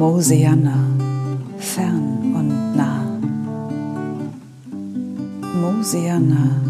Mosianna, fern und nah. Mosianna,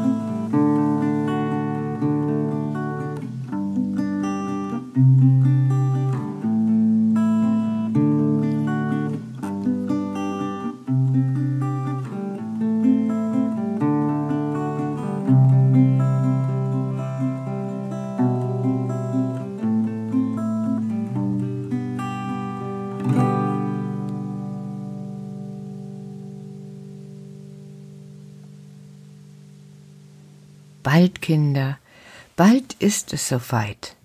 Thank you. Bald, Kinder, bald ist es soweit.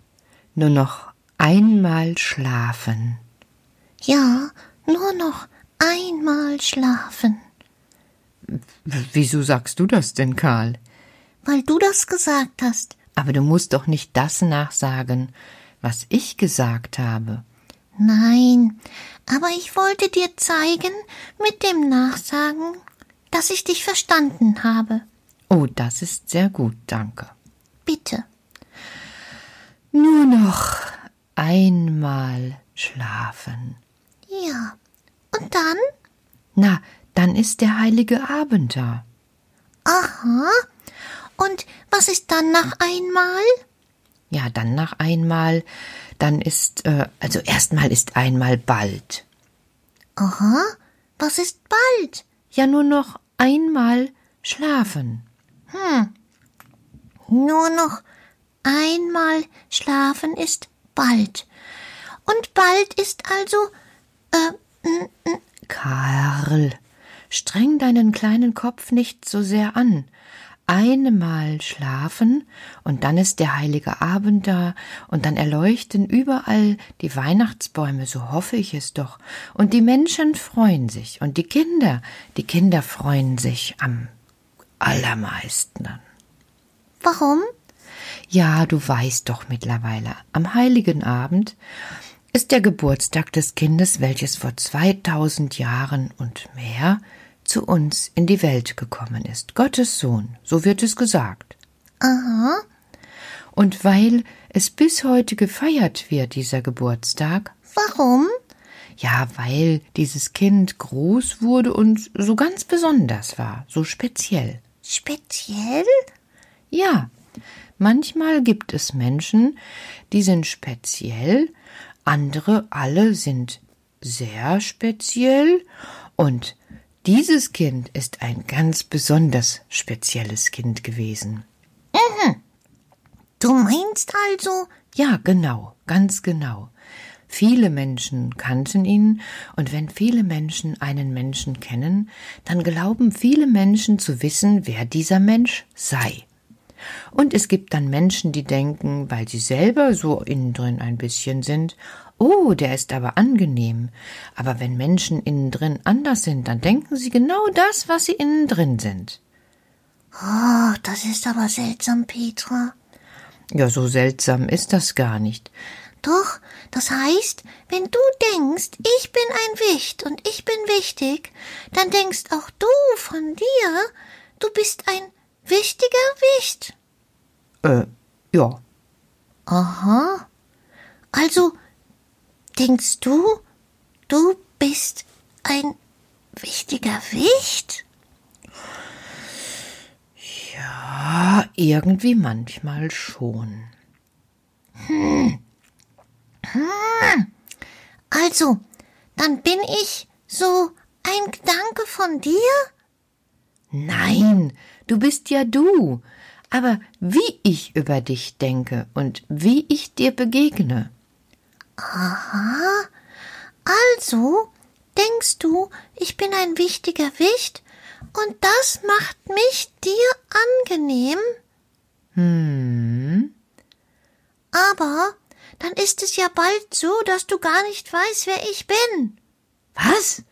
Nur noch einmal schlafen. Ja, nur noch einmal schlafen. Wieso sagst du das denn, Karl? Weil du das gesagt hast. Aber du musst doch nicht das nachsagen, was ich gesagt habe. Nein, aber ich wollte dir zeigen, mit dem Nachsagen, dass ich dich verstanden habe. Oh, das ist sehr gut, danke. Bitte. Nur noch einmal schlafen. Ja. Und dann? Na, dann ist der heilige Abend da. Aha. Und was ist dann nach einmal? Ja, dann nach einmal, dann ist, äh, also erstmal ist einmal bald. Aha. Was ist bald? Ja, nur noch einmal schlafen. Hm. Nur noch einmal schlafen ist bald. Und bald ist also, äh, n- n- Karl, streng deinen kleinen Kopf nicht so sehr an. Einmal schlafen, und dann ist der heilige Abend da, und dann erleuchten überall die Weihnachtsbäume, so hoffe ich es doch, und die Menschen freuen sich, und die Kinder, die Kinder freuen sich am allermeisten warum? Ja, du weißt doch mittlerweile, am heiligen Abend ist der Geburtstag des Kindes, welches vor 2000 Jahren und mehr zu uns in die Welt gekommen ist. Gottes Sohn, so wird es gesagt. Aha. Und weil es bis heute gefeiert wird, dieser Geburtstag, Warum? ja, weil dieses Kind groß wurde und so ganz besonders war, so speziell. Speziell? Ja, manchmal gibt es Menschen, die sind speziell, andere alle sind sehr speziell und dieses Kind ist ein ganz besonders spezielles Kind gewesen. Du meinst also, Ja, genau, ganz genau. Viele Menschen kannten ihn, und wenn viele Menschen einen Menschen kennen, dann glauben viele Menschen zu wissen, wer dieser Mensch sei. Und es gibt dann Menschen, die denken, weil sie selber so innen drin ein bisschen sind, oh, der ist aber angenehm. Aber wenn Menschen innen drin anders sind, dann denken sie genau das, was sie innen drin sind. Oh, das ist aber seltsam, Petra. Ja, so seltsam ist das gar nicht. Doch, das heißt, wenn du denkst, ich bin ein Wicht und ich bin wichtig, dann denkst auch du von dir, du bist ein wichtiger Wicht. Äh, ja. Aha. Also, denkst du, du bist ein wichtiger Wicht? Ja, irgendwie manchmal schon. Hm. Hm. Also, dann bin ich so ein Gedanke von dir? Nein, du bist ja du. Aber wie ich über dich denke und wie ich dir begegne. Aha. Also, denkst du, ich bin ein wichtiger Wicht und das macht mich dir angenehm? Hm. Aber dann ist es ja bald so, dass du gar nicht weißt, wer ich bin. Was?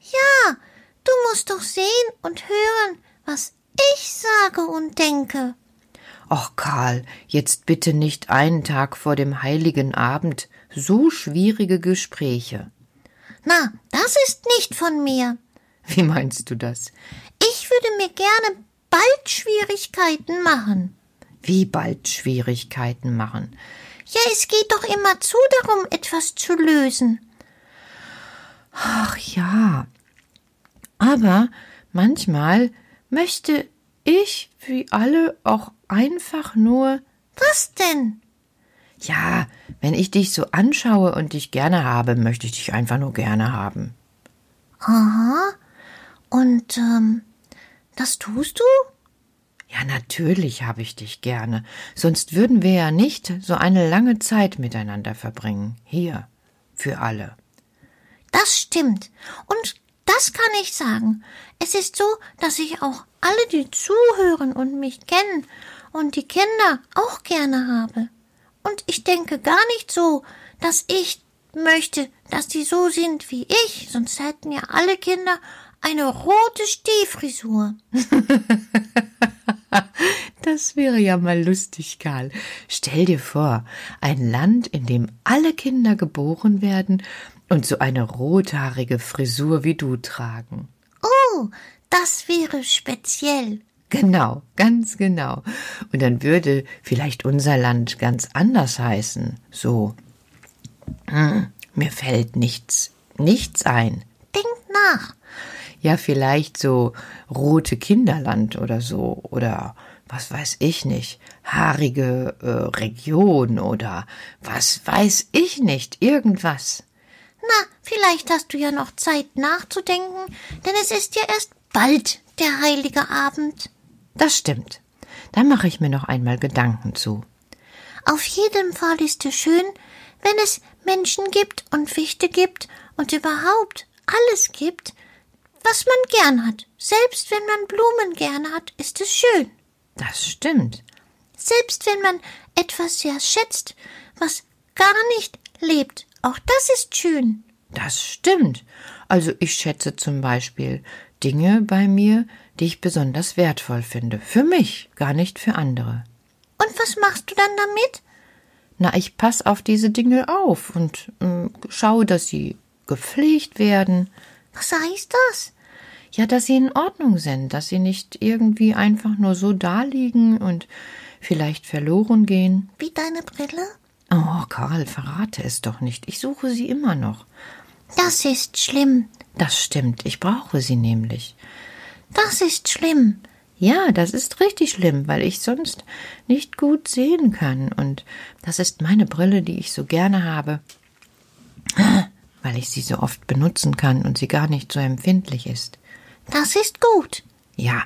Ja, du musst doch sehen und hören, was ich sage und denke. Ach, Karl, jetzt bitte nicht einen Tag vor dem heiligen Abend so schwierige Gespräche. Na, das ist nicht von mir. Wie meinst du das? Ich würde mir gerne bald Schwierigkeiten machen. Wie bald Schwierigkeiten machen? Ja, es geht doch immerzu darum, etwas zu lösen. Ach ja. Aber manchmal möchte ich wie alle auch einfach nur. Was denn? Ja, wenn ich dich so anschaue und dich gerne habe, möchte ich dich einfach nur gerne haben. Aha. Und ähm, das tust du? Ja, natürlich habe ich dich gerne, sonst würden wir ja nicht so eine lange Zeit miteinander verbringen. Hier, für alle. Das stimmt. Und das kann ich sagen. Es ist so, dass ich auch alle, die zuhören und mich kennen und die Kinder auch gerne habe. Und ich denke gar nicht so, dass ich möchte, dass die so sind wie ich, sonst hätten ja alle Kinder eine rote Stehfrisur. Das wäre ja mal lustig, Karl. Stell dir vor, ein Land, in dem alle Kinder geboren werden und so eine rothaarige Frisur wie du tragen. Oh, das wäre speziell. Genau, ganz genau. Und dann würde vielleicht unser Land ganz anders heißen. So. Hm, mir fällt nichts, nichts ein. Denk nach. Ja, vielleicht so rote Kinderland oder so. Oder was weiß ich nicht, haarige äh, Region oder was weiß ich nicht, irgendwas. Na, vielleicht hast du ja noch Zeit nachzudenken, denn es ist ja erst bald der heilige Abend. Das stimmt. Da mache ich mir noch einmal Gedanken zu. Auf jeden Fall ist es schön, wenn es Menschen gibt und Fichte gibt und überhaupt alles gibt, was man gern hat. Selbst wenn man Blumen gern hat, ist es schön. Das stimmt. Selbst wenn man etwas sehr schätzt, was gar nicht lebt, auch das ist schön. Das stimmt. Also ich schätze zum Beispiel Dinge bei mir, die ich besonders wertvoll finde. Für mich, gar nicht für andere. Und was machst du dann damit? Na, ich pass auf diese Dinge auf und äh, schaue, dass sie gepflegt werden. Was heißt das? Ja, dass sie in Ordnung sind, dass sie nicht irgendwie einfach nur so daliegen und vielleicht verloren gehen. Wie deine Brille? Oh, Karl, verrate es doch nicht. Ich suche sie immer noch. Das ist schlimm. Das stimmt, ich brauche sie nämlich. Das ist schlimm. Ja, das ist richtig schlimm, weil ich sonst nicht gut sehen kann. Und das ist meine Brille, die ich so gerne habe, weil ich sie so oft benutzen kann und sie gar nicht so empfindlich ist. Das ist gut. Ja,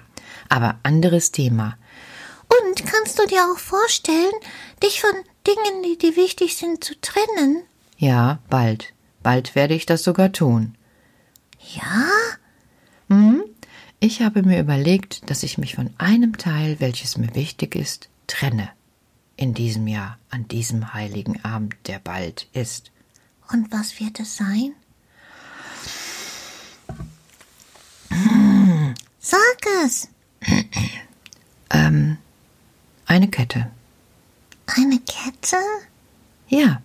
aber anderes Thema. Und kannst du dir auch vorstellen, dich von Dingen, die dir wichtig sind, zu trennen? Ja, bald. Bald werde ich das sogar tun. Ja? Hm? Ich habe mir überlegt, dass ich mich von einem Teil, welches mir wichtig ist, trenne. In diesem Jahr, an diesem heiligen Abend, der bald ist. Und was wird es sein? Es. Ähm, eine Kette. Eine Kette? Ja,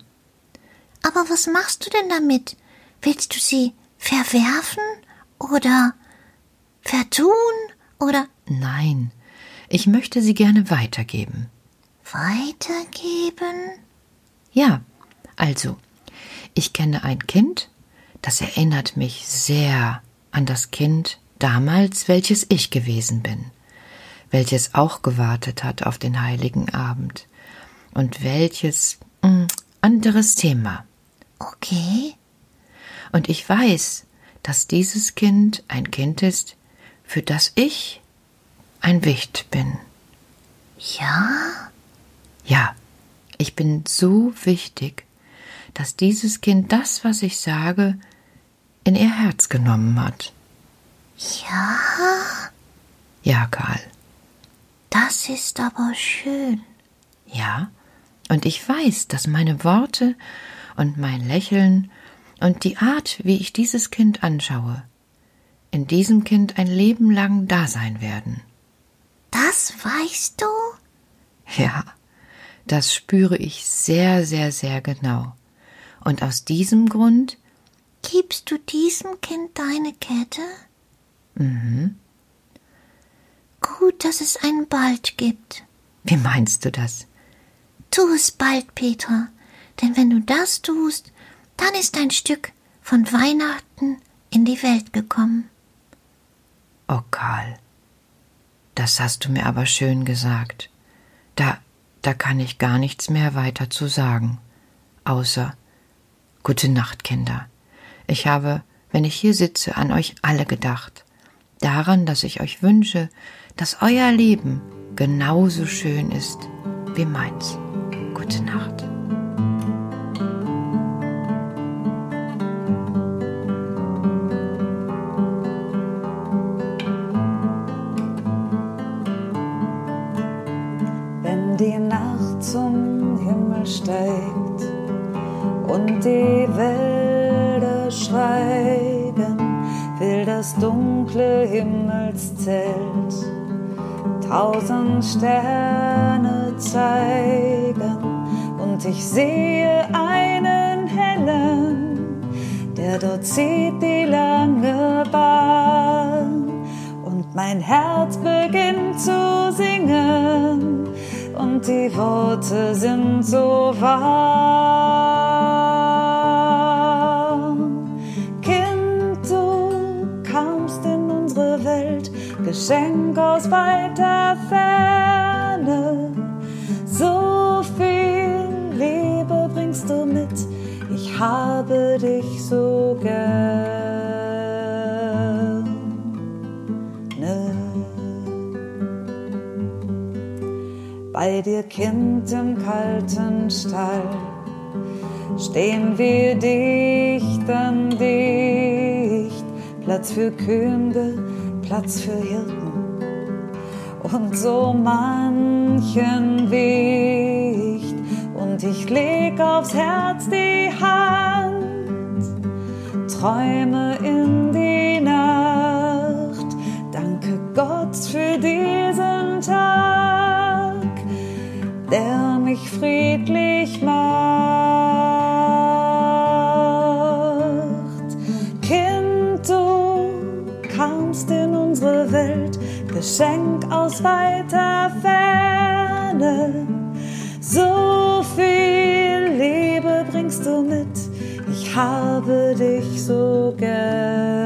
Aber was machst du denn damit? Willst du sie verwerfen oder vertun oder nein. Ich möchte sie gerne weitergeben. weitergeben? Ja, also, ich kenne ein Kind, das erinnert mich sehr an das Kind damals, welches ich gewesen bin, welches auch gewartet hat auf den heiligen Abend und welches mh, anderes Thema. Okay. Und ich weiß, dass dieses Kind ein Kind ist, für das ich ein Wicht bin. Ja? Ja, ich bin so wichtig, dass dieses Kind das, was ich sage, in ihr Herz genommen hat. Ja? Ja, Karl. Das ist aber schön. Ja, und ich weiß, dass meine Worte und mein Lächeln und die Art, wie ich dieses Kind anschaue, in diesem Kind ein Leben lang da sein werden. Das weißt du? Ja, das spüre ich sehr, sehr, sehr genau. Und aus diesem Grund, Gibst du diesem Kind deine Kette? Mhm, Gut, dass es einen bald gibt. wie meinst du das? Tu es bald, Petra, denn wenn du das tust, dann ist ein Stück von Weihnachten in die Welt gekommen. Oh, Karl, das hast du mir aber schön gesagt. Da, da kann ich gar nichts mehr weiter zu sagen, außer Gute Nacht, Kinder. Ich habe, wenn ich hier sitze, an euch alle gedacht, daran, dass ich euch wünsche, dass euer Leben genauso schön ist wie meins. Gute Nacht. wenn die Nacht zum Himmel steigt und die Wälder schweigen, will das dunkle Himmelszelt tausend Sterne zeigen und ich sehe einen hellen, der dort zieht die lange Bahn und mein Herz beginnt zu singen und die Worte sind so wahr. Geschenk aus weiter Ferne. So viel Liebe bringst du mit, ich habe dich so gern. Bei dir, Kind, im kalten Stall stehen wir dicht an dicht. Platz für Könige, Platz für Hirten und so manchen Wicht. Und ich leg aufs Herz die Hand, träume in die Nacht. Danke Gott für diesen Tag, der mich friedlich macht. Geschenk aus weiter Ferne. So viel Liebe bringst du mit, ich habe dich so gern.